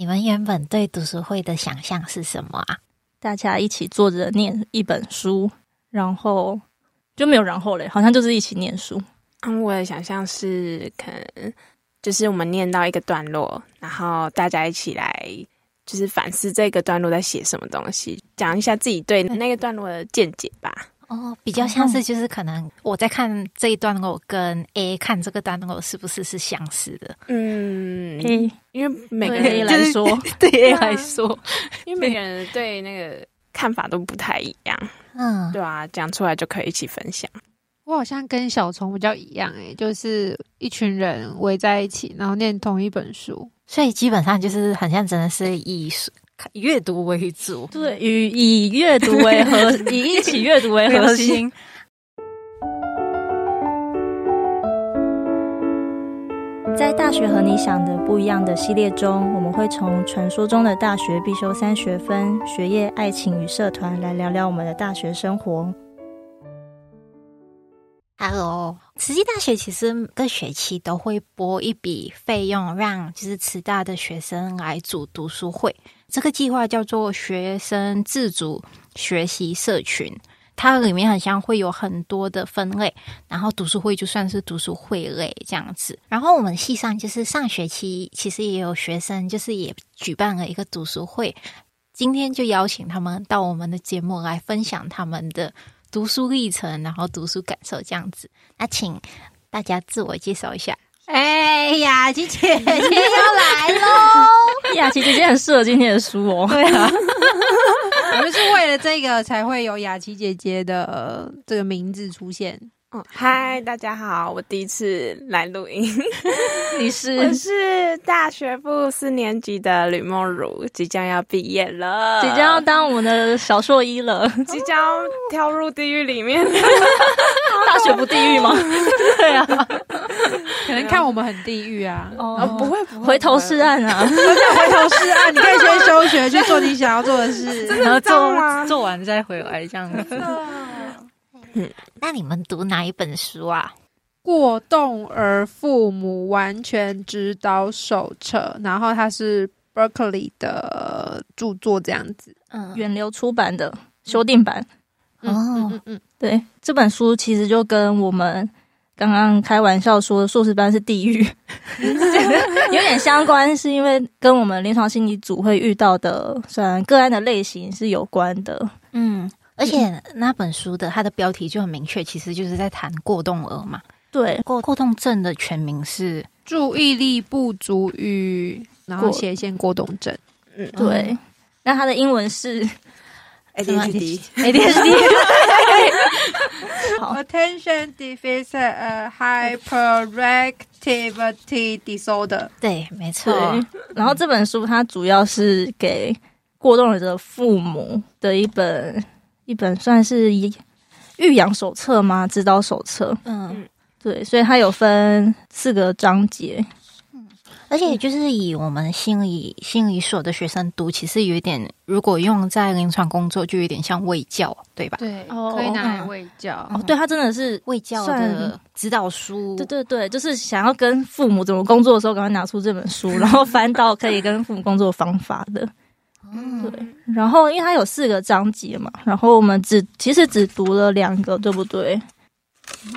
你们原本对读书会的想象是什么啊？大家一起坐着念一本书，然后就没有然后嘞，好像就是一起念书。嗯，我的想象是可能就是我们念到一个段落，然后大家一起来就是反思这个段落在写什么东西，讲一下自己对那个段落的见解吧。哦，比较像是就是可能我在看这一段落，跟 A 看这个段落是不是是相似的？嗯，A 因为每个人来说，对 A 来说，因为每个人对那个看法都不太一样。嗯，对啊，讲出来就可以一起分享。我好像跟小虫比较一样，诶，就是一群人围在一起，然后念同一本书，所以基本上就是很像真的是以阅读为主，对，以以阅读为核，以一起阅读为核心。在大学和你想的不一样的系列中，我们会从传说中的大学必修三学分——学业、爱情与社团，来聊聊我们的大学生活。Hello，慈济大学其实各学期都会拨一笔费用，让就是慈大的学生来组读书会。这个计划叫做学生自主学习社群，它里面好像会有很多的分类，然后读书会就算是读书会类这样子。然后我们系上就是上学期其实也有学生，就是也举办了一个读书会，今天就邀请他们到我们的节目来分享他们的。读书历程，然后读书感受这样子，那请大家自我介绍一下。哎，呀，姐姐姐要来喽！雅琪姐姐很适合今天的书哦。对啊，我们是为了这个才会有雅琪姐姐的这个名字出现。哦，嗨，大家好，我第一次来录音。你是？我是大学部四年级的吕梦如，即将要毕业了，即将要当我们的小硕一了，即将跳入地狱里面。大学不地狱吗？对啊，可能看我们很地狱啊。哦，不会，不会，回头是岸啊！真的回头是岸，你可以先休学去做你想要做的事，然后做做完再回来这样子。嗯，那你们读哪一本书啊？过动儿父母完全指导手册，然后它是 Berkeley 的著作，这样子，嗯，远流出版的修订版。哦，嗯对，这本书其实就跟我们刚刚开玩笑说的硕士班是地狱，有点相关，是因为跟我们临床心理组会遇到的，虽然个案的类型是有关的，嗯。而且那本书的它的标题就很明确，其实就是在谈过动儿嘛。对，过过动症的全名是注意力不足与然后斜线过动症。嗯，对。那它的英文是 ADHD。ADHD。好，Attention Deficit Hyperactivity Disorder。对，没错。然后这本书它主要是给过动儿的父母的一本。一本算是育养手册吗？指导手册。嗯，对，所以它有分四个章节。嗯，而且就是以我们心理心理所的学生读，其实有一点，如果用在临床工作，就有点像卫教，对吧？对，可以拿来卫教。哦，对，他真的是卫教的指导书。对对对，就是想要跟父母怎么工作的时候，赶快拿出这本书，然后翻到可以跟父母工作方法的。嗯，对，然后因为它有四个章节嘛，然后我们只其实只读了两个，对不对？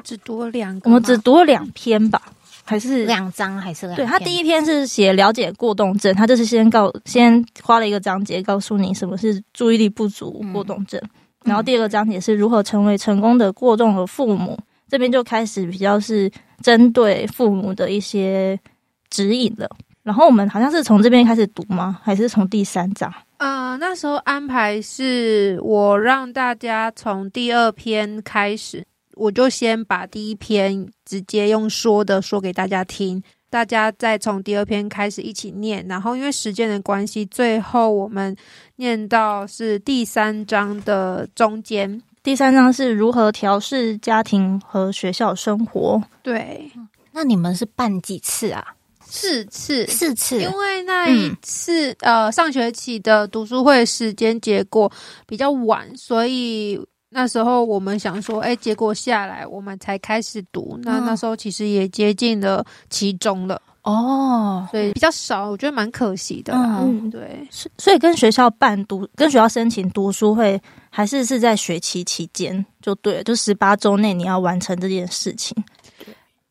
只读了两个，我们只读了两篇吧，还是两章，还是两？对，他第一篇是写了解过动症，他就是先告先花了一个章节告诉你什么是注意力不足过动症，嗯、然后第二个章节是如何成为成功的过动的父母，这边就开始比较是针对父母的一些指引了。然后我们好像是从这边开始读吗？还是从第三章？呃，那时候安排是我让大家从第二篇开始，我就先把第一篇直接用说的说给大家听，大家再从第二篇开始一起念。然后因为时间的关系，最后我们念到是第三章的中间。第三章是如何调试家庭和学校生活。对，那你们是办几次啊？四次，四次，因为那一次、嗯、呃上学期的读书会时间结果比较晚，所以那时候我们想说，哎，结果下来我们才开始读。那那时候其实也接近了期中了。哦，所以比较少，我觉得蛮可惜的。嗯，对，所以跟学校办读，跟学校申请读书会，还是是在学期期间就对了，就十八周内你要完成这件事情。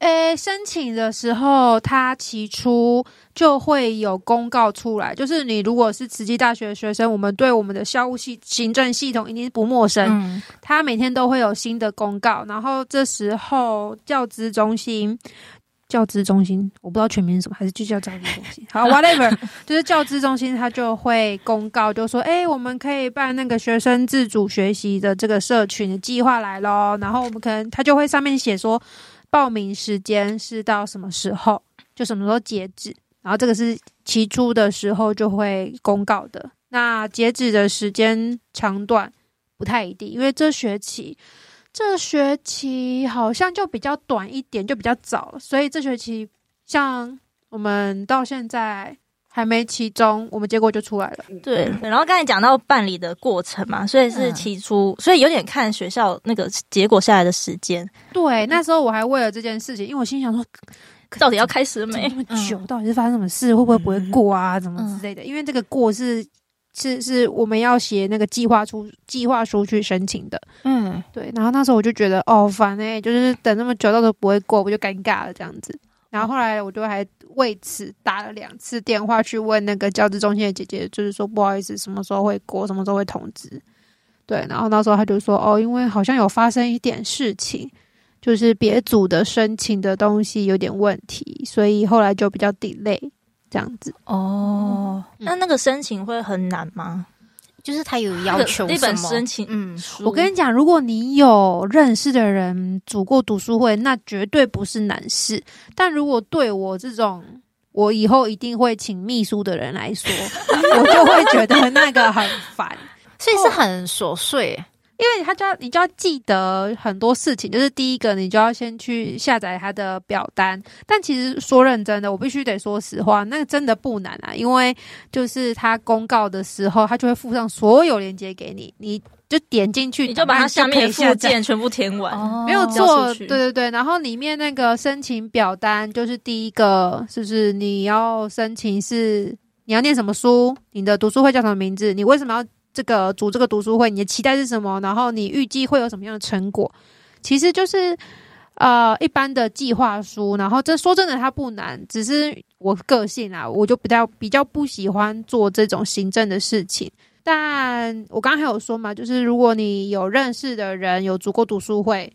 诶，申请的时候，他起初就会有公告出来，就是你如果是慈济大学的学生，我们对我们的校务系行政系统一定是不陌生。嗯，他每天都会有新的公告，然后这时候教资中心。教资中心，我不知道全名是什么，还是就叫教资中心。好，whatever，就是教资中心，他就会公告，就说，哎、欸，我们可以办那个学生自主学习的这个社群的计划来咯。然后我们可能他就会上面写说，报名时间是到什么时候，就什么时候截止。然后这个是期初的时候就会公告的。那截止的时间长短不太一定，因为这学期。这学期好像就比较短一点，就比较早，所以这学期像我们到现在还没期中，我们结果就出来了。对，然后刚才讲到办理的过程嘛，所以是期初，嗯、所以有点看学校那个结果下来的时间。对，那时候我还为了这件事情，因为我心想说，到底要开始没？这么久，嗯、到底是发生什么事？会不会不会过啊？怎么之类的？因为这个过是。是是，我们要写那个计划书，计划书去申请的。嗯，对。然后那时候我就觉得，哦，烦哎、欸，就是等那么久，到时候不会过，我就尴尬了这样子。然后后来我就还为此打了两次电话去问那个教资中心的姐姐，就是说不好意思，什么时候会过，什么时候会通知。对，然后那时候他就说，哦，因为好像有发生一点事情，就是别组的申请的东西有点问题，所以后来就比较 delay。这样子哦，那那个申请会很难吗？就是他有要求那本申请，嗯，我跟你讲，如果你有认识的人组过读书会，那绝对不是难事。但如果对我这种我以后一定会请秘书的人来说，我就会觉得那个很烦，所以是很琐碎。因为他就要你就要记得很多事情，就是第一个你就要先去下载他的表单。但其实说认真的，我必须得说实话，那个真的不难啊。因为就是他公告的时候，他就会附上所有链接给你，你就点进去，你就把它下面附件全部填完，没有错。对对对，然后里面那个申请表单就是第一个，是不是你要申请是你要念什么书，你的读书会叫什么名字，你为什么要？这个组这个读书会，你的期待是什么？然后你预计会有什么样的成果？其实就是呃一般的计划书。然后这说真的，它不难，只是我个性啊，我就比较比较不喜欢做这种行政的事情。但我刚刚还有说嘛，就是如果你有认识的人有组过读书会，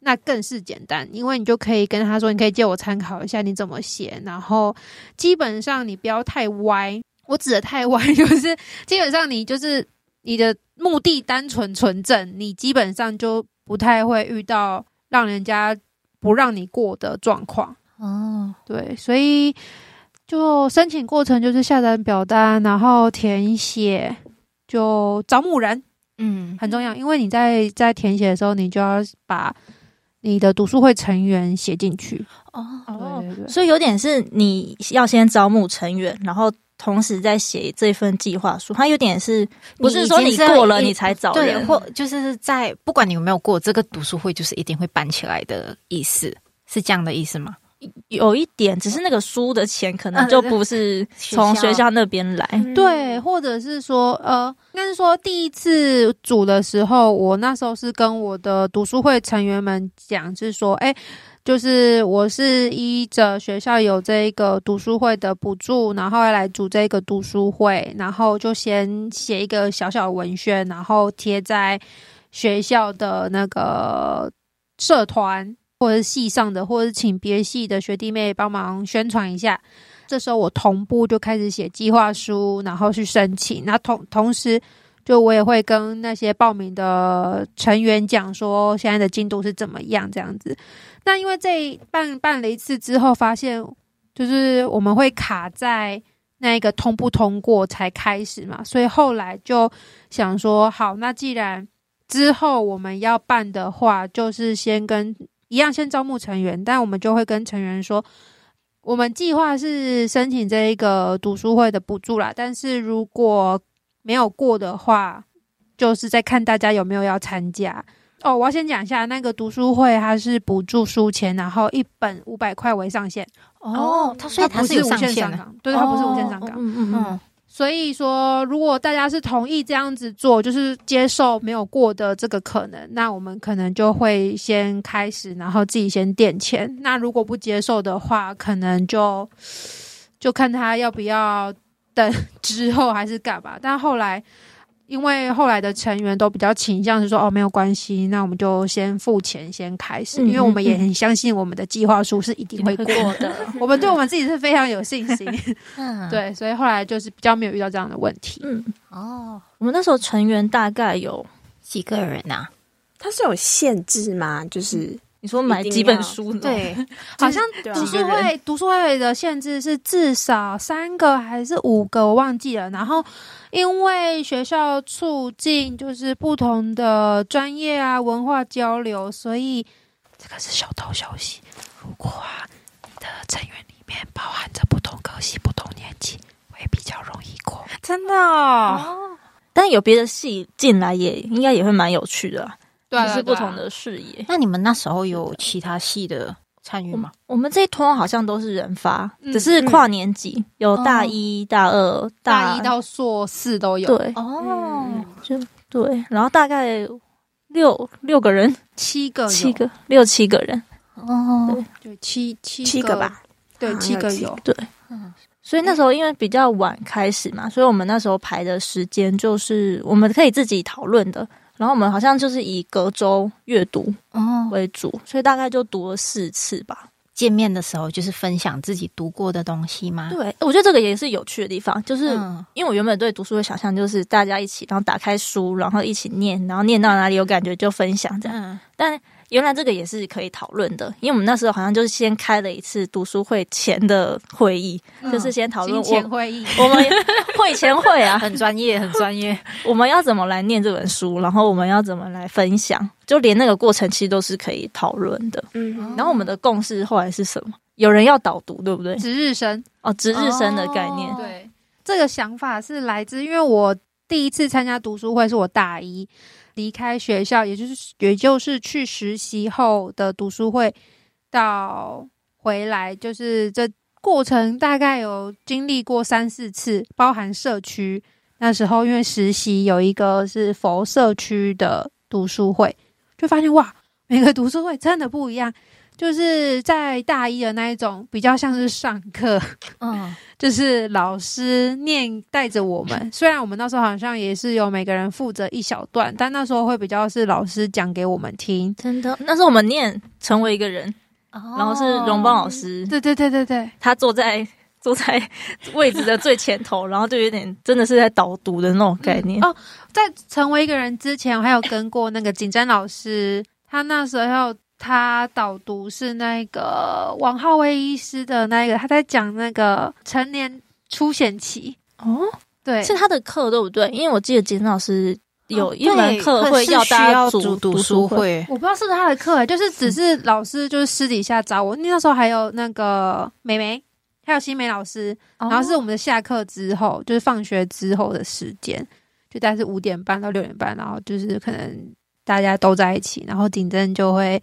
那更是简单，因为你就可以跟他说，你可以借我参考一下你怎么写。然后基本上你不要太歪，我指的太歪就是基本上你就是。你的目的单纯纯正，你基本上就不太会遇到让人家不让你过的状况。哦，对，所以就申请过程就是下载表单，然后填写，就招募人，嗯，很重要，因为你在在填写的时候，你就要把你的读书会成员写进去。哦，对对对，所以有点是你要先招募成员，然后。同时在写这份计划书，它有点是不是说你过了你才找人，对，或就是在不管你有没有过这个读书会，就是一定会办起来的意思，是这样的意思吗？有一点，只是那个书的钱可能就不是从学校那边来，嗯、对，或者是说，呃，应该是说第一次组的时候，我那时候是跟我的读书会成员们讲，就是说，哎。就是我是依着学校有这一个读书会的补助，然后来组这个读书会，然后就先写一个小小文宣，然后贴在学校的那个社团或者是系上的，或者是请别系的学弟妹帮忙宣传一下。这时候我同步就开始写计划书，然后去申请。那同同时，就我也会跟那些报名的成员讲说，现在的进度是怎么样，这样子。那因为这办办了一次之后，发现就是我们会卡在那个通不通过才开始嘛，所以后来就想说，好，那既然之后我们要办的话，就是先跟一样先招募成员，但我们就会跟成员说，我们计划是申请这一个读书会的补助啦，但是如果没有过的话，就是在看大家有没有要参加。哦，我要先讲一下那个读书会，它是补助书钱，然后一本五百块为上限。哦，它所以它不是是有上无限上限的。纲，对，它不是无限上纲。嗯嗯嗯，嗯，所以说，如果大家是同意这样子做，就是接受没有过的这个可能，那我们可能就会先开始，然后自己先垫钱。那如果不接受的话，可能就就看他要不要等之后还是干嘛。但后来。因为后来的成员都比较倾向是说哦，没有关系，那我们就先付钱先开始，嗯因为我们也很相信我们的计划书是一定会过的，我们对我们自己是非常有信心。嗯，对，所以后来就是比较没有遇到这样的问题。嗯，哦，我们那时候成员大概有，几个人啊？它是有限制吗？就是你说买几本书呢？对，好像读书会读书会的限制是至少三个还是五个，我忘记了。然后因为学校促进就是不同的专业啊文化交流，所以这个是小道消息。如果啊你的成员里面包含着不同科系、不同年级，会比较容易过。真的哦。但有别的系进来也应该也会蛮有趣的、啊，对啊是不同的视野。那你们那时候有其他系的参与吗？我们这一通好像都是人发，嗯只是跨年级，有大一、大二、大一到硕士都有，对。哦，就对，然后大概六六个人，七个七个六七个人，哦，对。七七七个吧，对七个有。对，嗯。所以那时候因为比较晚开始嘛，所以我们那时候排的时间就是我们可以自己讨论的。然后我们好像就是以隔周阅读哦，为主，所以大概就读了四次吧。见面的时候就是分享自己读过的东西吗？对，我觉得这个也是有趣的地方，就是嗯因为我原本对读书的想象就是大家一起，然后打开书，然后一起念，然后念到哪里有感觉就分享这样。嗯，但原来这个也是可以讨论的，因为我们那时候好像就是先开了一次读书会前的会议，嗯就是先讨论金钱我会议，我们会前会啊，很专业，很专业。我们要怎么来念这本书，然后我们要怎么来分享，就连那个过程其实都是可以讨论的。嗯，然后我们的共识后来是什么？有人要导读，对不对？值日生。哦，值日生的概念。哦对，这个想法是来自，因为我第一次参加读书会是我大一离开学校，也就是也就是去实习后的读书会，到回来就是这过程大概有经历过三四次，包含社区那时候因为实习有一个是佛社区的读书会，就发现哇，每个读书会真的不一样。就是在大一的那一种，比较像是上课，嗯，就是老师念带着我们，虽然我们那时候好像也是有每个人负责一小段，但那时候会比较是老师讲给我们听。真的，那时候我们念成为一个人，然然后是荣邦老师，对对对对对，他坐在 坐在位置的最前头，然后就有点真的是在导读的那种概念。嗯哦，在成为一个人之前，我还有跟过那个景瞻老师，他那时候。他导读是那个王浩威医师的那个，他在讲那个成年初显期哦，对，是他的课对不对？因为我记得金老师有一门课会要大家组读读书，会，我不知道是不是他的课，就是只是老师就是私底下找我，那时候还有那个美眉，还有新梅老师，然后是我们的下课之后，就是放学之后的时间，就大概是五点半到六点半，然后就是可能大家都在一起，然后景珍就会。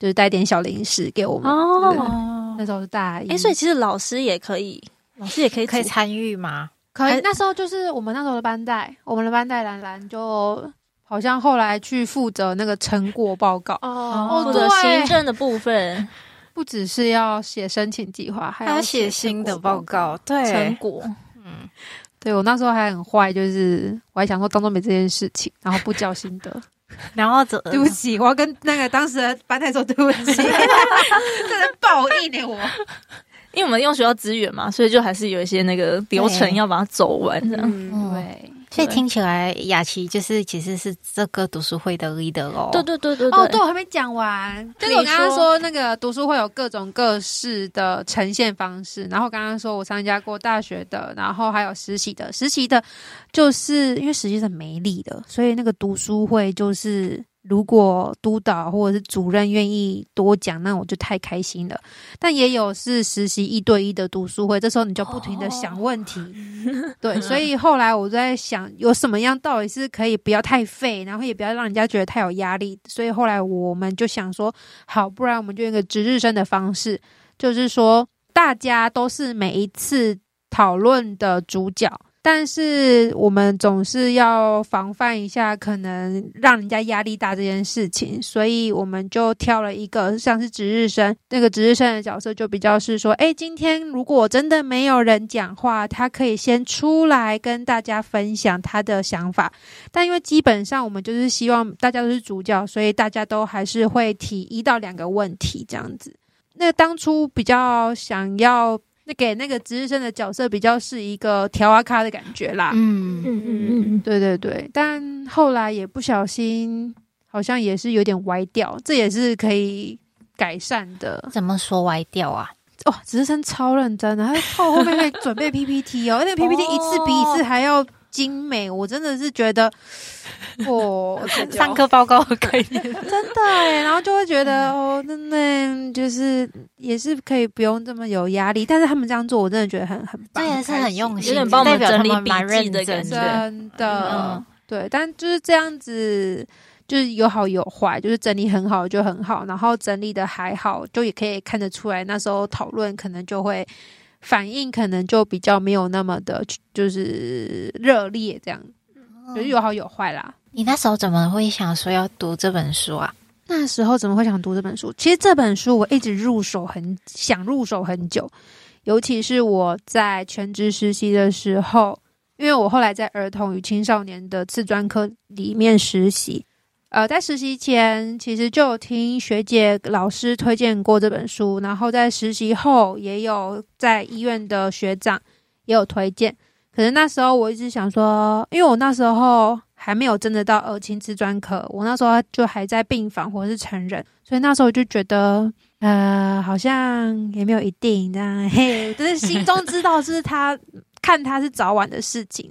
就是带点小零食给我们哦。那时候是大一，哎、欸，所以其实老师也可以，老师也可以可以参与吗？可以。那时候就是我们那时候的班代，我们的班代兰兰就好像后来去负责那个成果报告哦，负责行政的部分，不只是要写申请计划，还要写新的报告。对，成果。嗯，对我那时候还很坏，就是我还想说当做没这件事情，然后不交心得。然后走对不起，我要跟那个当时的班代说对不起，真的报应呢我。因为我们用学校资源嘛，所以就还是有一些那个流程要把它走完这样。嗯，对。所以听起来雅琪就是其实是这个读书会的 leader 哦。对对对对哦，对我还没讲完，就是我刚刚说那个读书会有各种各式的呈现方式，然后刚刚说我参加过大学的，然后还有实习的，实习的，就是因为实习是没力的，所以那个读书会就是如果督导或者是主任愿意多讲，那我就太开心了。但也有是实习一对一的读书会，这时候你就不停的想问题，哦、对，所以后来我在想，有什么样到底是可以不要太废，然后也不要让人家觉得太有压力。所以后来我们就想说，好，不然我们就用一个值日生的方式，就是说大家都是每一次讨论的主角。但是我们总是要防范一下可能让人家压力大这件事情，所以我们就挑了一个像是值日生，那个值日生的角色就比较是说，诶，今天如果真的没有人讲话，他可以先出来跟大家分享他的想法。但因为基本上我们就是希望大家都是主角，所以大家都还是会提一到两个问题这样子。那当初比较想要。给那个值日生的角色比较是一个调啊咖的感觉啦，嗯嗯嗯嗯，对对对，但后来也不小心，好像也是有点歪掉，这也是可以改善的。怎么说歪掉啊？哦，值日生超认真的，他后后面会准备 PPT 哦，那个 PPT 一次比一次还要精美，我真的是觉得。哦，上课报告可以，真的哎，然后就会觉得哦，那那就是也是可以不用这么有压力，但是他们这样做，我真的觉得很很棒，这也是很用心，有点帮我们整理笔记的感觉，真的，嗯、对，但就是这样子，就是有好有坏，就是整理很好就很好，然后整理的还好，就也可以看得出来，那时候讨论可能就会反应可能就比较没有那么的，就是热烈这样。就是有好有坏啦。你那时候怎么会想说要读这本书啊？那时候怎么会想读这本书？其实这本书我一直入手很想入手很久，尤其是我在全职实习的时候，因为我后来在儿童与青少年的次专科里面实习。呃，在实习前其实就有听学姐老师推荐过这本书，然后在实习后也有在医院的学长也有推荐。可是那时候我一直想说，因为我那时候还没有真的到儿青次专科，我那时候就还在病房或是成人，所以那时候就觉得，呃，好像也没有一定这样，嘿，但是心中知道是他看他是早晚的事情，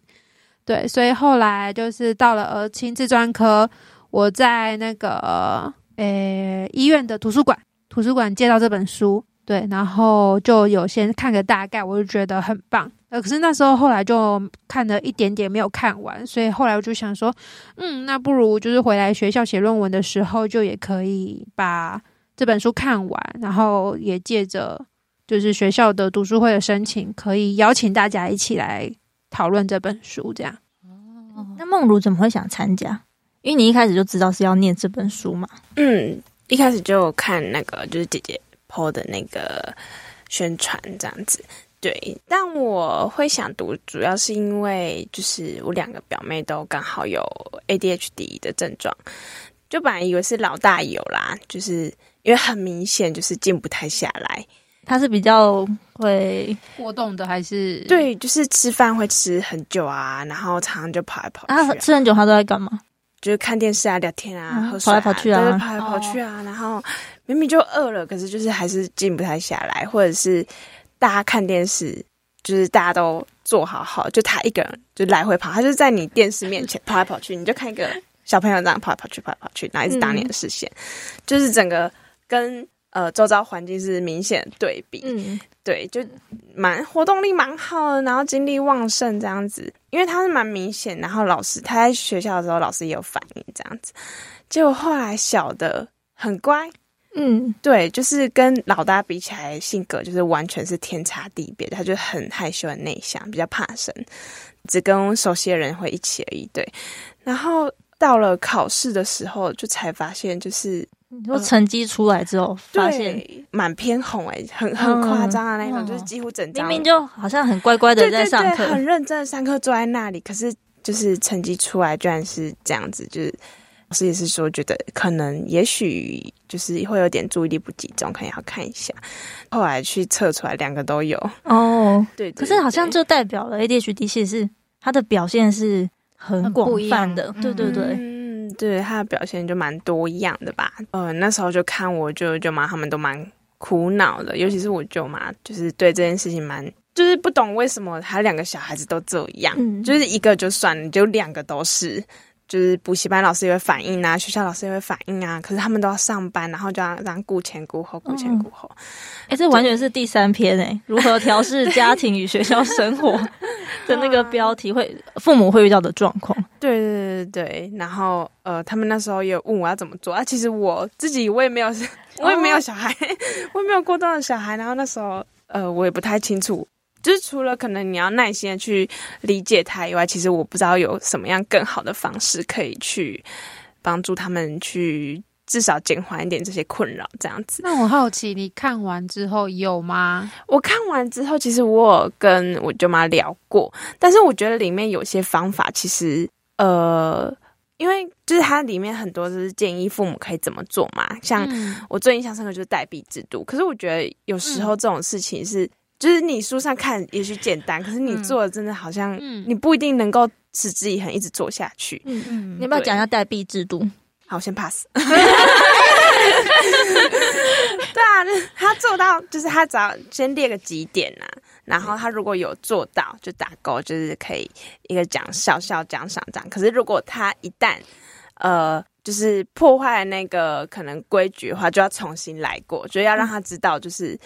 对，所以后来就是到了儿青次专科，我在那个呃医院的图书馆，图书馆借到这本书，对，然后就有先看个大概，我就觉得很棒。呃，可是那时候后来就看了一点点，没有看完，所以后来我就想说，嗯，那不如就是回来学校写论文的时候，就也可以把这本书看完，然后也借着就是学校的读书会的申请，可以邀请大家一起来讨论这本书，这样。哦，那梦如怎么会想参加？因为你一开始就知道是要念这本书嘛。嗯，一开始就看那个就是姐姐 po 的那个宣传这样子。对，但我会想读，主要是因为就是我两个表妹都刚好有 ADHD 的症状，就本来以为是老大有啦，就是因为很明显就是静不太下来。他是比较会过动的，还是对，就是吃饭会吃很久啊，然后常常就跑来跑去啊。啊，吃很久他都在干嘛？就是看电视啊、聊天啊、啊喝水啊、跑来跑去啊，对，跑来跑去啊。哦、然后明明就饿了，可是就是还是静不太下来，或者是。大家看电视，就是大家都坐好好，就他一个人就来回跑，他就在你电视面前跑来跑去，你就看一个小朋友这样跑来跑去，跑来跑去，然后一直挡你的视线，嗯、就是整个跟呃周遭环境是明显对比。嗯，对，就蛮活动力蛮好的，然后精力旺盛这样子，因为他是蛮明显，然后老师他在学校的时候，老师也有反应这样子，结果后来小的很乖。嗯，对，就是跟老大比起来，性格就是完全是天差地别。他就很害羞、很内向，比较怕生，只跟熟悉的人会一起而已。对，然后到了考试的时候，就才发现，就是你说成绩出来之后，呃、发现满偏红、欸，诶很很夸张的那种，嗯、就是几乎整张明明就好像很乖乖的在上课，对对对，很认真的上课，坐在那里，可是就是成绩出来居然是这样子，就是。老师也是说，觉得可能也许就是会有点注意力不集中，可能要看一下。后来去测出来，两个都有哦。对，对，对，可是好像就代表了 ADHD 其实是他的表现是很广泛的。对对对，嗯，对，他的表现就蛮多样的吧。呃，那时候就看我舅舅妈他们都蛮苦恼的，尤其是我舅妈，就是对这件事情蛮就是不懂为什么他两个小孩子都这样，嗯、就是一个就算了，就两个都是。就是补习班老师也会反映啊，学校老师也会反映啊，可是他们都要上班，然后就要这样顾前顾后，顾前顾后。哎、嗯欸，这完全是第三篇哎、欸，如何调试 家庭与学校生活 的那个标题会，会父母会遇到的状况。对对对对对，然后呃，他们那时候也问我要怎么做啊，其实我自己我也没有，我也没有小孩，哦、我也没有过多的小孩，然后那时候呃，我也不太清楚。就是除了可能你要耐心的去理解他以外，其实我不知道有什么样更好的方式可以去帮助他们去至少减缓一点这些困扰，这样子。那我好奇，你看完之后有吗？我看完之后，其实我有跟我舅妈聊过，但是我觉得里面有些方法其实呃，因为就是它里面很多就是建议父母可以怎么做嘛，像我最印象深刻就是代币制度。可是我觉得有时候这种事情是。嗯就是你书上看也许简单，可是你做的真的好像你不一定能够持之以恒一直做下去。嗯嗯，你要不要讲一下代币制度？好，我先 pass。对啊，他做到就是他只要先列个几点呐、啊，然后他如果有做到就打勾，就是可以一个奖小小奖赏这样。可是如果他一旦呃就是破坏那个可能规矩的话，就要重新来过，就要让他知道就是。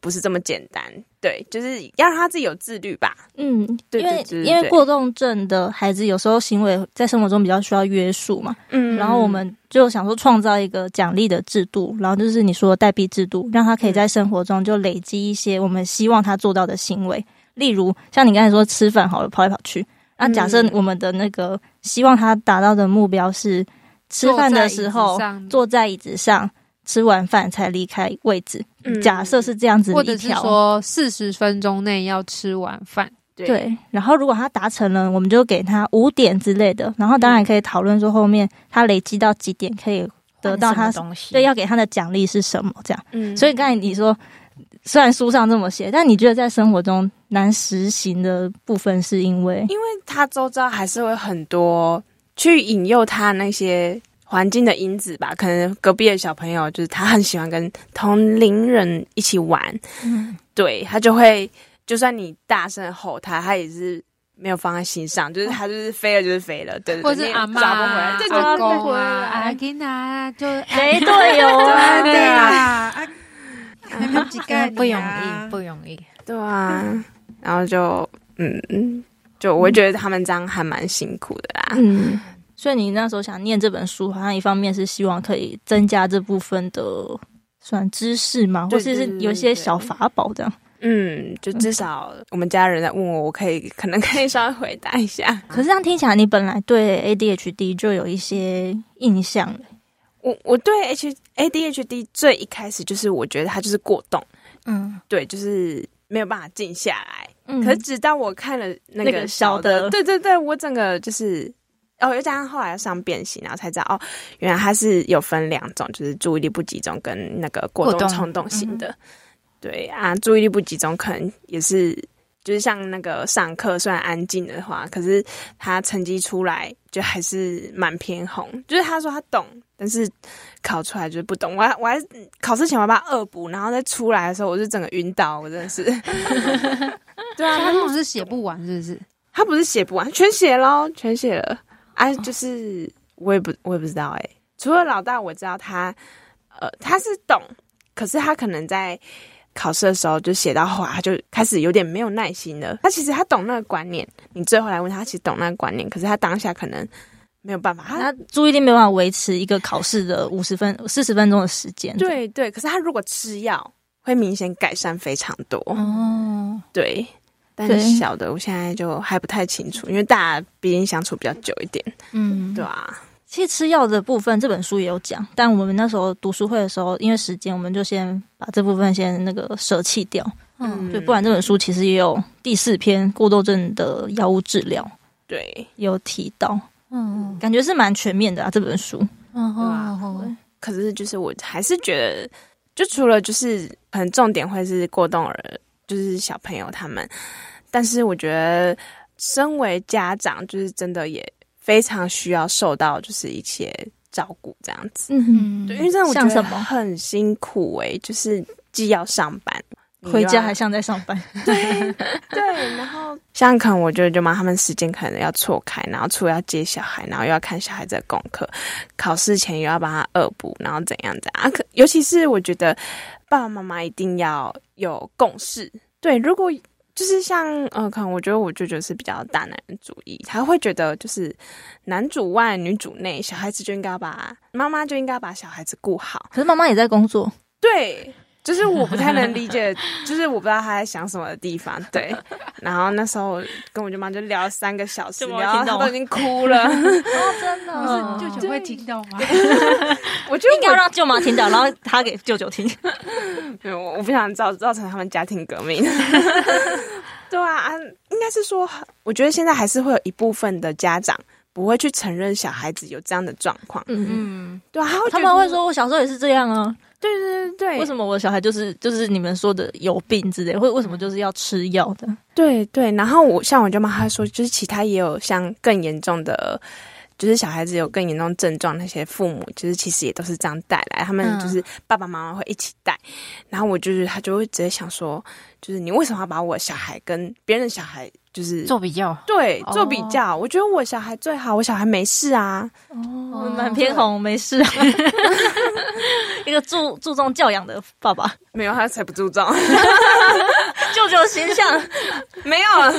不是这么简单，对，就是要让他自己有自律吧。嗯，对，因为因为过动症的孩子有时候行为在生活中比较需要约束嘛。嗯，然后我们就想说创造一个奖励的制度，然后就是你说的代币制度，让他可以在生活中就累积一些我们希望他做到的行为。例如像你刚才说吃饭好了，跑来跑去。那假设我们的那个希望他达到的目标是吃饭的时候坐在椅子上。吃完饭才离开位置，嗯、假设是这样子，或者是说四十分钟内要吃完饭。对，对，然后如果他达成了，我们就给他五点之类的，然后当然可以讨论说后面他累积到几点可以得到他东西，对，要给他的奖励是什么？这样。嗯，所以刚才你说，虽然书上这么写，但你觉得在生活中难实行的部分，是因为因为他周遭还是会很多去引诱他那些。环境的因子吧，可能隔壁的小朋友就是他很喜欢跟同龄人一起玩，嗯，对，他就会，就算你大声吼他，他也是没有放在心上，就是他就是飞了就是飞了，对，或者是阿妈抓不回来，对，抓不回来，阿金啊，就没队友啊，对啊，不容易，不容易，对啊，然后就嗯，就我觉得他们这样还蛮辛苦的啦，嗯。所以你那时候想念这本书，好像一方面是希望可以增加这部分的算知识嘛，或者是有一些小法宝这样。嗯，就至少我们家人在问我，我可以可能可以稍微回答一下。可是这样听起来，你本来对 ADHD 就有一些印象。我我对 H ADHD 最一开始就是我觉得它就是过动，嗯，对，就是没有办法静下来。嗯，可是直到我看了那个小的，那个小的对对对，我整个就是。哦，又加上后来上变形，然后才知道哦，原来它是有分两种，就是注意力不集中跟那个过动冲动型的。嗯、对啊，注意力不集中可能也是，就是像那个上课虽然安静的话，可是他成绩出来就还是蛮偏红。就是他说他懂，但是考出来就是不懂。我还我还考试前我把它恶补，然后再出来的时候，我就整个晕倒，我真的是。对啊，他不是写不完，是不是？他不是写不完，全写了，全写了。啊，就是我也不我也不知道哎、欸。除了老大，我知道他，呃，他是懂，可是他可能在考试的时候就写到后来，他就开始有点没有耐心了。他其实他懂那个观念，你最后来问他，他其实懂那个观念，可是他当下可能没有办法，他，他注意力没有办法维持一个考试的五十分四十分钟的时间。对对，可是他如果吃药，会明显改善非常多。哦，对。但是小的，我现在就还不太清楚，因为大家毕竟相处比较久一点，嗯，对啊。其实吃药的部分，这本书也有讲，但我们那时候读书会的时候，因为时间，我们就先把这部分先那个舍弃掉，嗯，对。不然这本书其实也有第四篇过动症的药物治疗，对，有提到，嗯，感觉是蛮全面的啊，这本书，嗯，对吧？可是就是我还是觉得，就除了就是可能重点会是过动儿，就是小朋友他们。但是我觉得，身为家长，就是真的也非常需要受到就是一些照顾这样子。嗯哼，对，因为这样我觉得很辛苦诶、欸，就是既要上班，回家还像在上班。对对，然后像可能我觉得舅妈他们时间可能要错开，然后除了要接小孩，然后又要看小孩子的功课，考试前又要帮他恶补，然后怎样怎样。啊，可尤其是我觉得爸爸妈妈一定要有共识。对，如果就是像呃，可能我觉得我舅舅是比较大男人主义，他会觉得就是男主外女主内，小孩子就应该把妈妈就应该把小孩子顾好。可是妈妈也在工作，对。就是我不太能理解，就是我不知道他在想什么的地方。对，然后那时候跟我舅妈就聊了三个小时，聊到他都已经哭了。哦，真的，不是舅舅会听到吗？我觉得应该让舅妈听到，然后他给舅舅听。对，我我不想造造成他们家庭革命。对啊，应该是说，我觉得现在还是会有一部分的家长不会去承认小孩子有这样的状况。嗯嗯，对啊，他们会说，我小时候也是这样啊。对对对对，为什么我的小孩就是就是你们说的有病之类，或为什么就是要吃药的？对对，然后我像我舅妈她说，就是其他也有像更严重的，就是小孩子有更严重症状，那些父母就是其实也都是这样带来，他们就是爸爸妈妈会一起带，嗯、然后我就是他就会直接想说，就是你为什么要把我小孩跟别人的小孩？就是做比较，对，做比较。Oh. 我觉得我小孩最好，我小孩没事啊。哦，满偏红，没事啊。一个注注重教养的爸爸，没有他才不注重。舅舅形象 没有啊。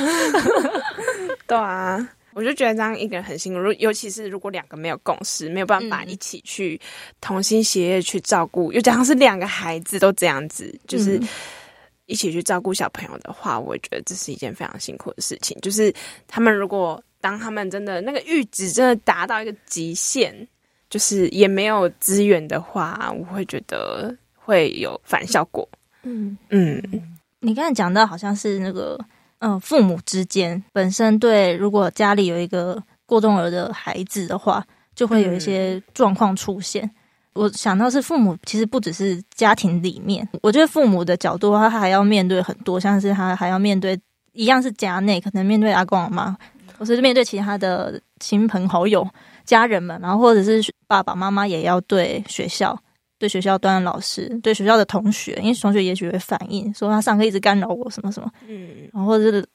对啊，我就觉得这样一个人很辛苦，如尤其是如果两个没有共识，没有办法一起去同心协力去照顾，又加上是两个孩子都这样子，就是。嗯一起去照顾小朋友的话，我觉得这是一件非常辛苦的事情。就是他们如果当他们真的那个阈值真的达到一个极限，就是也没有资源的话，我会觉得会有反效果。嗯嗯，你刚才讲到好像是那个，嗯、呃，父母之间本身对，如果家里有一个过重儿的孩子的话，就会有一些状况出现。嗯我想到是父母，其实不只是家庭里面。我觉得父母的角度，他还要面对很多，像是他还要面对一样是家内，可能面对阿公阿妈，或是面对其他的亲朋好友、家人们，然后或者是爸爸妈妈也要对学校、对学校端的老师、对学校的同学，因为同学也许会反映说他上课一直干扰我什么什么，嗯，然后或者是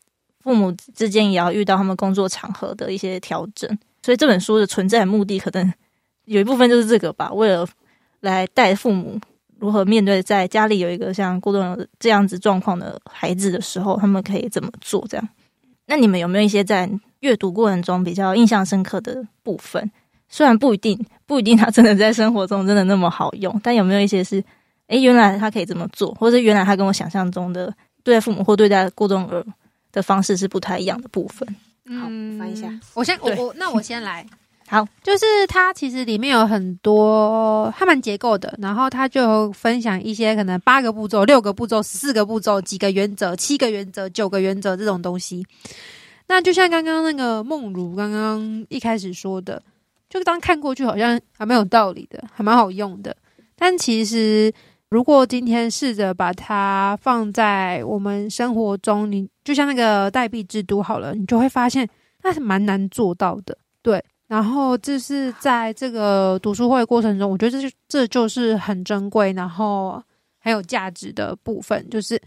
父母之间也要遇到他们工作场合的一些调整。所以这本书的存在的目的可能。有一部分就是这个吧，为了来带父母如何面对在家里有一个像过动这样子状况的孩子的时候，他们可以怎么做？这样，那你们有没有一些在阅读过程中比较印象深刻的部分？虽然不一定 不一定他真的在生活中真的那么好用，但有没有一些是，诶，原来他可以这么做，或者原来他跟我想象中的对待父母或对待过动儿的方式是不太一样的部分？好，翻一下，我先我我那我先来。好，就是它其实里面有很多，还蛮结构的。然后它就分享一些可能八个步骤、六个步骤、十四个步骤、几个原则、七个原则、九个原则这种东西。那就像刚刚那个梦如刚刚一开始说的，就当看过去好像还蛮有道理的，还蛮好用的。但其实如果今天试着把它放在我们生活中，你就像那个代币制度好了，你就会发现那是蛮难做到的，对。然后这是在这个读书会过程中，我觉得这就这就是很珍贵，然后很有价值的部分，就是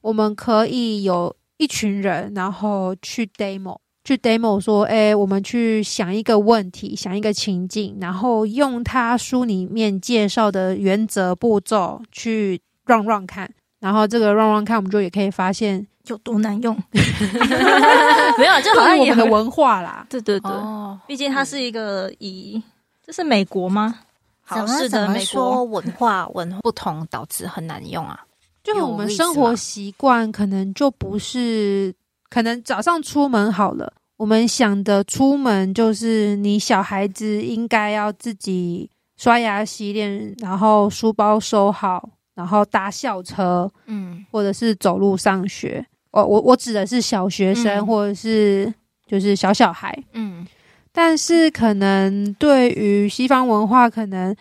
我们可以有一群人，然后去 demo，去 demo 说，哎，我们去想一个问题，想一个情境，然后用他书里面介绍的原则步骤去 run run 看，然后这个 run run 看，我们就也可以发现。有多难用？没有，就好像我们的文化啦。对对对，哦、毕竟它是一个以这是美国吗？好，是的，美国文化文化不同导致很难用啊。就我们生活习惯可能就不是，可能早上出门好了，我们想的出门就是你小孩子应该要自己刷牙洗脸，然后书包收好，然后搭校车，嗯，或者是走路上学。我我我指的是小学生，或者是就是小小孩，嗯，但是可能对于西方文化，可能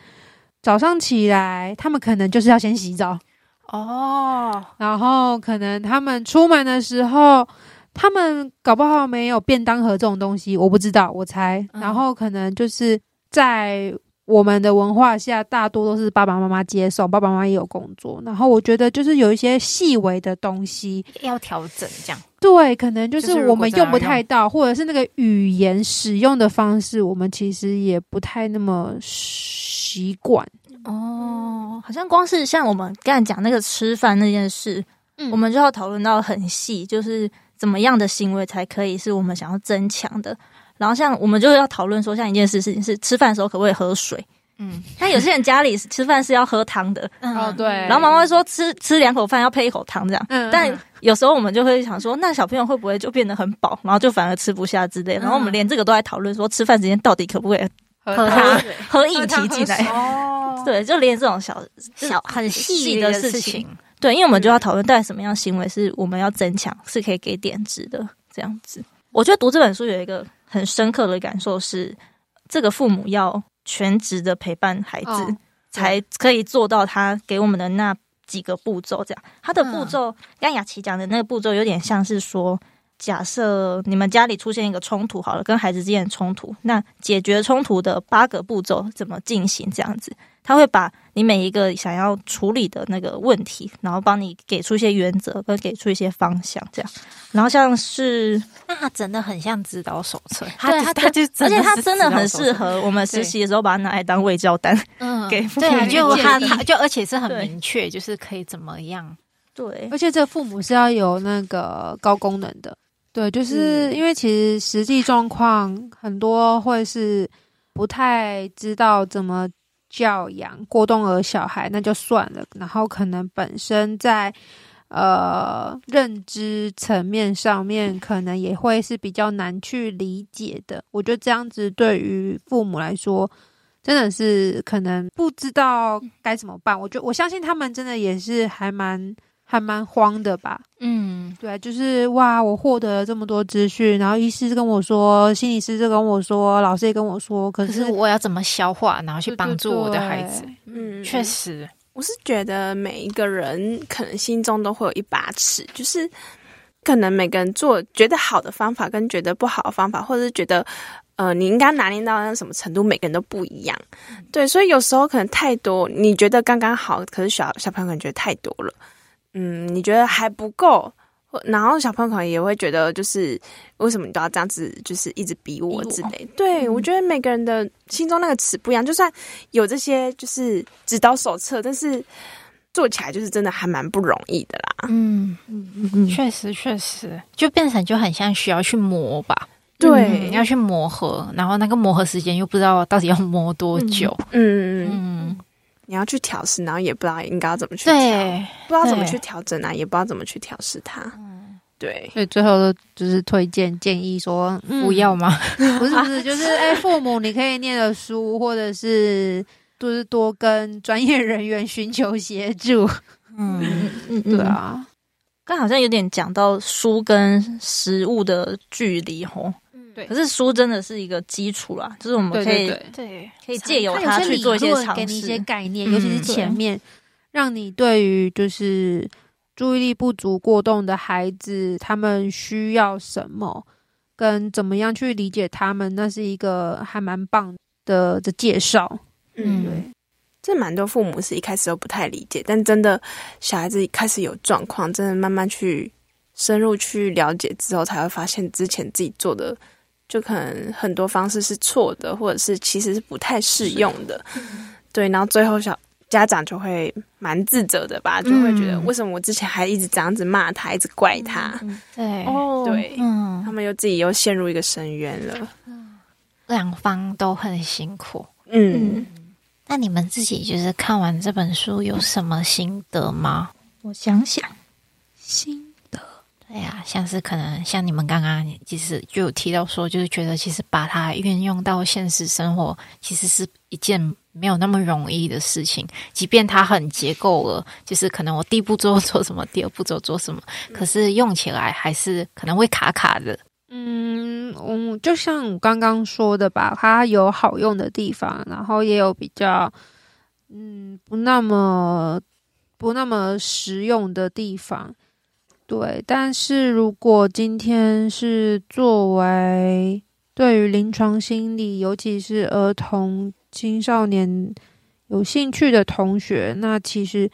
早上起来，他们可能就是要先洗澡。哦，然后可能他们出门的时候，他们搞不好没有便当盒这种东西，我不知道，我猜，然后可能就是在我们的文化下，大多都是爸爸妈妈接送，爸爸妈妈也有工作。然后我觉得就是有一些细微的东西要调整，这样对，可能就是我们用不太到，或者是那个语言使用的方式，我们其实也不太那么习惯。哦，好像光是像我们刚才讲那个吃饭那件事，嗯，我们就要讨论到很细，就是怎么样的行为才可以是我们想要增强的。然后像我们就要讨论说，像一件事事情是吃饭的时候可不可以喝水？嗯，那有些人家里吃饭是要喝汤的，哦对。然后妈妈会说吃吃两口饭要配一口汤这样，嗯。但有时候我们就会想说，那小朋友会不会就变得很饱，然后就反而吃不下之类。然后我们连这个都在讨论说，吃饭时间到底可不可以喝汤喝液体进来？哦，对，就连这种小小很细的事情，对，因为我们就要讨论到底什么样行为是我们要增强，是可以给点值的这样子。我觉得读这本书有一个。很深刻的感受是，这个父母要全职的陪伴孩子，哦、才可以做到他给我们的那几个步骤。这样，他的步骤，刚雅琪讲的那个步骤，有点像是说，假设你们家里出现一个冲突，好了，跟孩子之间的冲突，那解决冲突的八个步骤怎么进行？这样子。他会把你每一个想要处理的那个问题，然后帮你给出一些原则，跟给出一些方向，这样。然后像是，那他真的很像指导手册，对，他他就，而且他真的很适合我们实习的时候把它拿来当卫教单，嗯，给父母对，就他他就而且是很明确，就是可以怎么样，对。而且这父母是要有那个高功能的，对，就是因为其实实际状况很多会是不太知道怎么。教养过动儿小孩那就算了，然后可能本身在呃认知层面上面，可能也会是比较难去理解的。我觉得这样子对于父母来说，真的是可能不知道该怎么办。我觉得我相信他们真的也是还蛮。还蛮慌的吧？嗯，对，就是哇，我获得了这么多资讯，然后医师跟我说，心理师就跟我说，老师也跟我说，可是，可是我要怎么消化，然后去帮助我的孩子？对对对，嗯，确实，我是觉得每一个人可能心中都会有一把尺，就是可能每个人做觉得好的方法跟觉得不好的方法，或者是觉得呃你应该拿捏到那什么程度，每个人都不一样。对，所以有时候可能太多，你觉得刚刚好，可是小小朋友可能觉得太多了。嗯，你觉得还不够，然后小朋友可能也会觉得，就是为什么你都要这样子，就是一直逼我之类。对，我觉得每个人的心中那个尺不一样，就算有这些就是指导手册，但是做起来就是真的还蛮不容易的啦。嗯嗯嗯，确实确实，就变成就很像需要去磨吧。对，要去磨合，然后那个磨合时间又不知道到底要磨多久。嗯嗯嗯。你要去调试，然后也不知道应该要怎么去调，不知道怎么去调整啊，也不知道怎么去调试它。嗯，对，所以最后就是推荐建议说，不要吗？嗯、不是不是，就是哎、欸，父母你可以念的书，或者是就是多跟专业人员寻求协助。嗯嗯，对啊，刚好像有点讲到书跟食物的距离吼。对，可是书真的是一个基础啦，就是我们可以对，可以借由它去做一些尝试，给你一些概念，尤其是前面，让你对于就是注意力不足过动的孩子，他们需要什么，跟怎么样去理解他们，那是一个还蛮棒的的介绍。嗯，对，这蛮多父母是一开始都不太理解，但真的小孩子一开始有状况，真的慢慢去深入去了解之后，才会发现之前自己做的。就可能很多方式是错的，或者是其实是不太适用的，对。然后最后小家长就会蛮自责的吧，就会觉得为什么我之前还一直这样子骂他，一直怪他，对，对，嗯，他们又自己又陷入一个深渊了，两方都很辛苦，嗯。那你们自己就是看完这本书有什么心得吗？我想想，心。对呀、像是可能像你们刚刚其实就有提到说，就是觉得其实把它运用到现实生活，其实是一件没有那么容易的事情。即便它很结构了，就是可能我第一步做做什么，第二步做做什么，可是用起来还是可能会卡卡的。嗯，嗯，就像我刚刚说的吧，它有好用的地方，然后也有比较嗯不那么不那么实用的地方。对，但是如果今天是作为对于临床心理，尤其是儿童青少年有兴趣的同学，那其实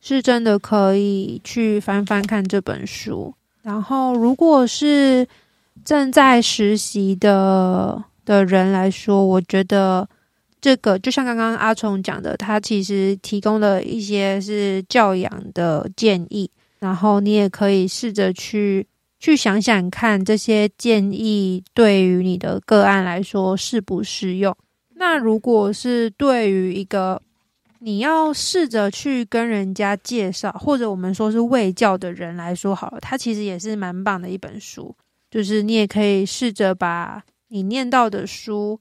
是真的可以去翻翻看这本书。然后，如果是正在实习的的人来说，我觉得这个就像刚刚阿虫讲的，他其实提供了一些是教养的建议，然后你也可以试着去去想想看，这些建议对于你的个案来说适不适用。那如果是对于一个你要试着去跟人家介绍，或者我们说是卫教的人来说好了，它其实也是蛮棒的一本书。就是你也可以试着把你念到的书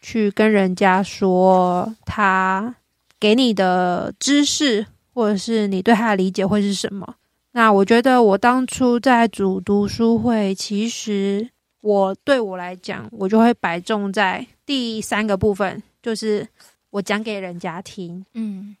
去跟人家说，他给你的知识，或者是你对他的理解会是什么。那我觉得我当初在组读书会，其实我对我来讲，我就会摆重在第三个部分，就是我讲给人家听，嗯，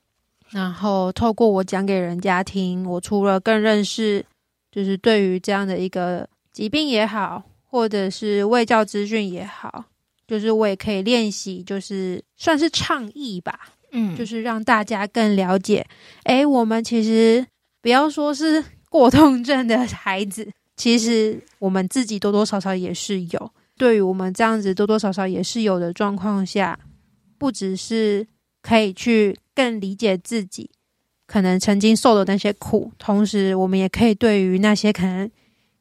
然后透过我讲给人家听，我除了更认识，就是对于这样的一个。疾病也好，或者是卫教资讯也好，就是我也可以练习，就是算是倡议吧，嗯，就是让大家更了解。哎，我们其实不要说是 过动症的孩子，其实我们自己多多少少也是有。对于我们这样子多多少少也是有的状况下，不只是可以去更理解自己可能曾经受的那些苦，同时我们也可以对于那些可能。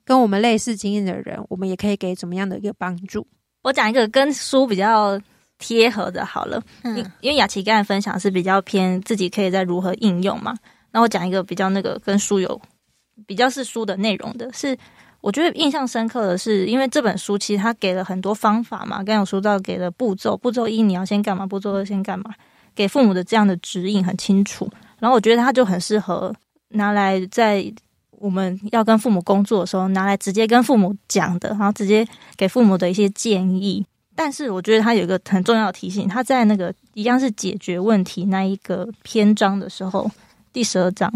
跟我们类似经验的人，我们也可以给怎么样的一个帮助？我讲一个跟书比较贴合的，好了，嗯，因为雅琪刚才分享是比较偏自己可以在如何应用嘛，那我讲一个比较那个跟书有比较是书的内容的，是我觉得印象深刻的是，因为这本书其实它给了很多方法嘛，刚有说到给了步骤，步骤一你要先干嘛，步骤二先干嘛，给父母的这样的指引很清楚，然后我觉得它就很适合拿来在。我们要跟父母工作的时候，拿来直接跟父母讲的，然后直接给父母的一些建议。但是我觉得他有一个很重要的提醒，他在那个一样是解决问题那一个篇章的时候，第十二章，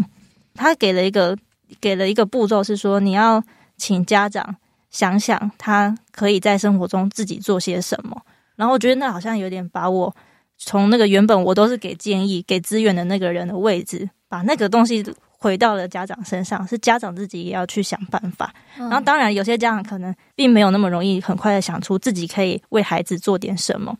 他给了一个给了一个步骤，是说你要请家长想想他可以在生活中自己做些什么。然后我觉得那好像有点把我从那个原本我都是给建议、给资源的那个人的位置，把那个东西。回到了家长身上，是家长自己也要去想办法。嗯、然后，当然有些家长可能并没有那么容易很快的想出自己可以为孩子做点什么。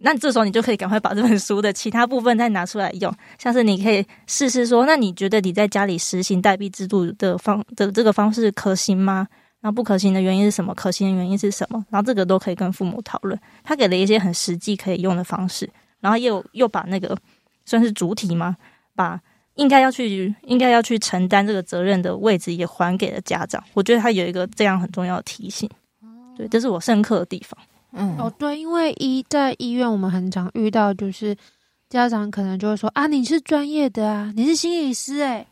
那这时候你就可以赶快把这本书的其他部分再拿出来用，像是你可以试试说，那你觉得你在家里实行代币制度的方的这个方式可行吗？然后不可行的原因是什么？可行的原因是什么？然后这个都可以跟父母讨论。他给了一些很实际可以用的方式，然后又又把那个算是主体吗？把应该要去，应该要去承担这个责任的位置也还给了家长。我觉得他有一个这样很重要的提醒，对，这是我深刻的地方。嗯，哦，对，因为一在医院，我们很常遇到，就是家长可能就会说啊，你是专业的啊，你是心理师哎、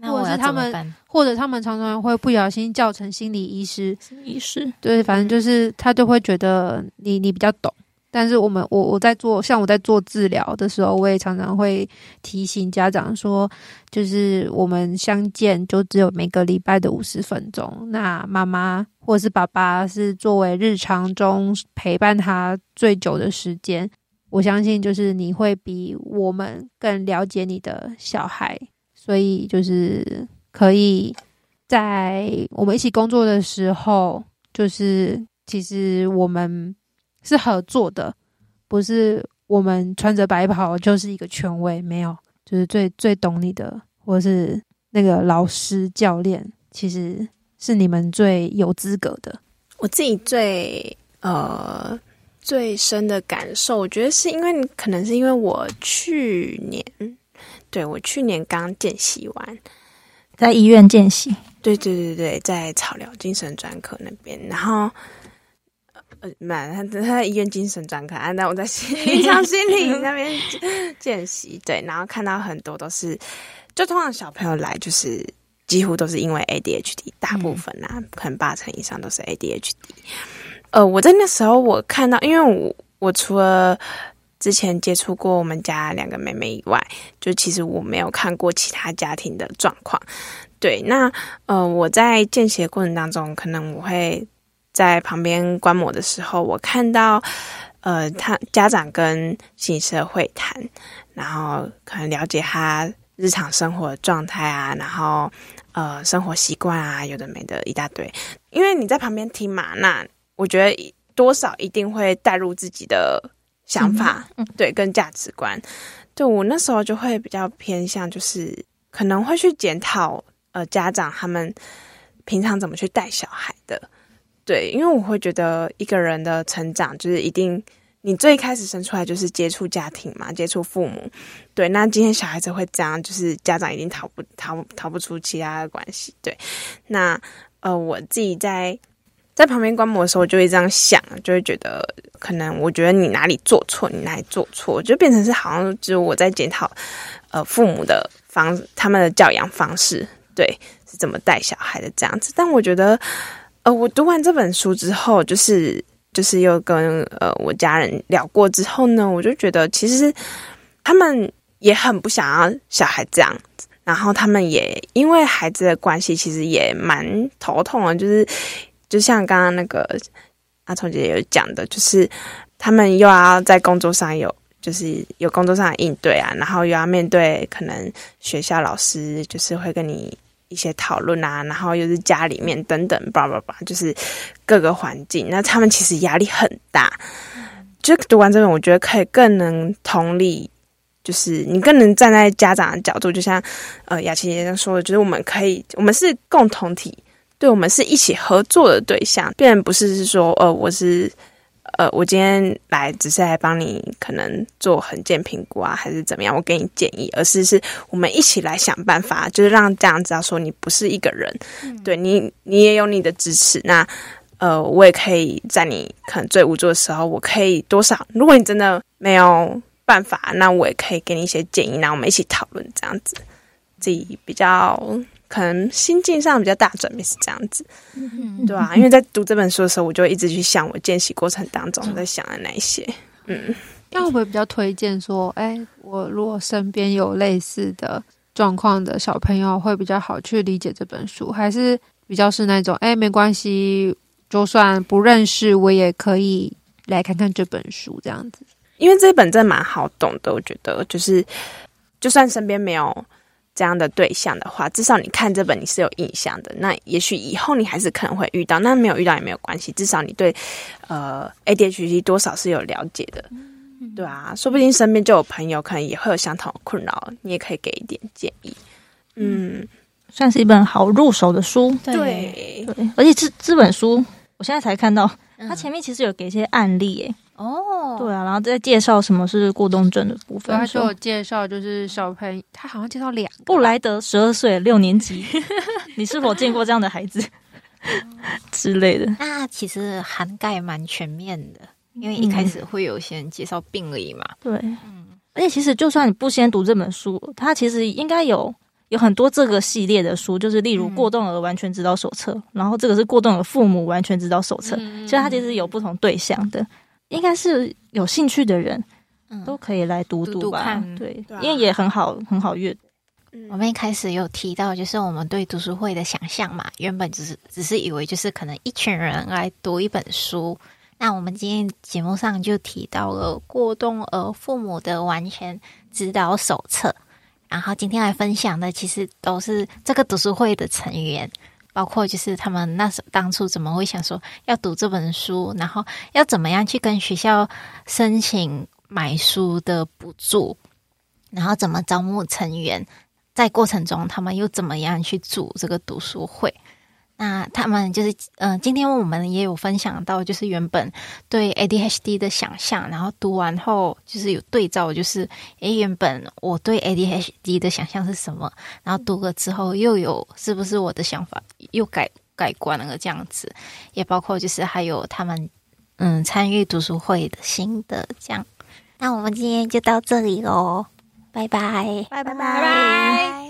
欸，或者是他们，或者他们常常会不小心叫成心理医师，心理师，对，反正就是他就会觉得你你比较懂。但是我们我我在做像我在做治疗的时候，我也常常会提醒家长说，就是我们相见就只有每个礼拜的五十分钟。那妈妈或是爸爸是作为日常中陪伴他最久的时间，我相信就是你会比我们更了解你的小孩，所以就是可以在我们一起工作的时候，就是其实我们。是合作的，不是我们穿着白袍就是一个权威，没有，就是最最懂你的，或是那个老师教练，其实是你们最有资格的。我自己最呃最深的感受，我觉得是因为可能是因为我去年，对，我去年刚见习完，在医院见习，对对对对，在草疗精神专科那边，然后。呃，蛮他他在医院精神专科，那我在心理上心理那边见习，对，然后看到很多都是，就通常小朋友来，就是几乎都是因为 ADHD，大部分啊，嗯、可能八成以上都是 ADHD。呃，我在那时候我看到，因为我我除了之前接触过我们家两个妹妹以外，就其实我没有看过其他家庭的状况。对，那呃，我在见习的过程当中，可能我会。在旁边观摩的时候，我看到，呃，他家长跟心理师会谈，然后可能了解他日常生活的状态啊，然后呃，生活习惯啊，有的没的一大堆。因为你在旁边听嘛，那我觉得多少一定会带入自己的想法，嗯、对，跟价值观。对，我那时候就会比较偏向，就是可能会去检讨呃家长他们平常怎么去带小孩的。对，因为我会觉得一个人的成长就是一定，你最开始生出来就是接触家庭嘛，接触父母。对，那今天小孩子会这样，就是家长一定逃不逃逃不出其他的关系。对，那呃，我自己在在旁边观摩的时候，就会这样想，就会觉得可能我觉得你哪里做错，你哪里做错，就变成是好像只有我在检讨呃父母的方他们的教养方式，对，是怎么带小孩的这样子。但我觉得。我读完这本书之后，就是就是又跟呃我家人聊过之后呢，我就觉得其实他们也很不想要小孩这样子，然后他们也因为孩子的关系，其实也蛮头痛的，就是就像刚刚那个阿聪姐姐有讲的，就是他们又要在工作上有就是有工作上的应对啊，然后又要面对可能学校老师就是会跟你。一些讨论啊，然后又是家里面等等，叭叭叭，就是各个环境，那他们其实压力很大。就读完这本，我觉得可以更能同理，就是你更能站在家长的角度，就像呃雅琪姐姐说的，就是我们可以，我们是共同体，对，我们是一起合作的对象，并不是是说，呃，我是。呃，我今天来只是来帮你可能做衡鉴评估啊，还是怎么样？我给你建议，而是是我们一起来想办法，就是让这样知道说你不是一个人，嗯、对你，你也有你的支持。那呃，我也可以在你可能最无助的时候，我可以多少？如果你真的没有办法，那我也可以给你一些建议，那我们一起讨论这样子，自己比较。可能心境上比较大转变是这样子，对啊，因为在读这本书的时候，我就一直去想我见习过程当中在想的那些。嗯，那会不会比较推荐说，哎、欸，我如果身边有类似的状况的小朋友，会比较好去理解这本书，还是比较是那种，哎、欸，没关系，就算不认识，我也可以来看看这本书这样子。因为这本真的蛮好懂的，我觉得就是，就算身边没有。这样的对象的话，至少你看这本你是有印象的。那也许以后你还是可能会遇到，那没有遇到也没有关系。至少你对呃 ADHD 多少是有了解的，嗯、对啊，说不定身边就有朋友可能也会有相同的困扰，你也可以给一点建议。嗯，算是一本好入手的书。对对，而且这这本书我现在才看到，它前面其实有给一些案例诶。哦，对啊，然后再介绍什么是过动症的部分。他说我介绍就是小朋友，他好像介绍两个。布莱德十二岁，六年级，你是否见过这样的孩子 之类的？那其实涵盖蛮全面的，因为一开始会有先介绍病理嘛。对，嗯，而且其实就算你不先读这本书，它其实应该有有很多这个系列的书，就是例如过动儿完全指导手册，嗯、然后这个是过动儿父母完全指导手册，嗯、所以它其实有不同对象的。应该是有兴趣的人，嗯，都可以来读读吧。读读对，对啊，因为也很好，很好阅。我们一开始有提到，就是我们对读书会的想象嘛，原本只是只是以为就是可能一群人来读一本书。那我们今天节目上就提到了过动儿父母的完全指导手册，然后今天来分享的其实都是这个读书会的成员。包括就是他们那时当初怎么会想说要读这本书，然后要怎么样去跟学校申请买书的补助，然后怎么招募成员，在过程中他们又怎么样去组这个读书会。那他们就是，嗯、呃，今天我们也有分享到，就是原本对 ADHD 的想象，然后读完后就是有对照，就是，诶，原本我对 ADHD 的想象是什么，然后读了之后又有是不是我的想法又改改观了这样子，也包括就是还有他们嗯参与读书会的心得这样。那我们今天就到这里喽，拜拜，拜拜拜拜。拜拜。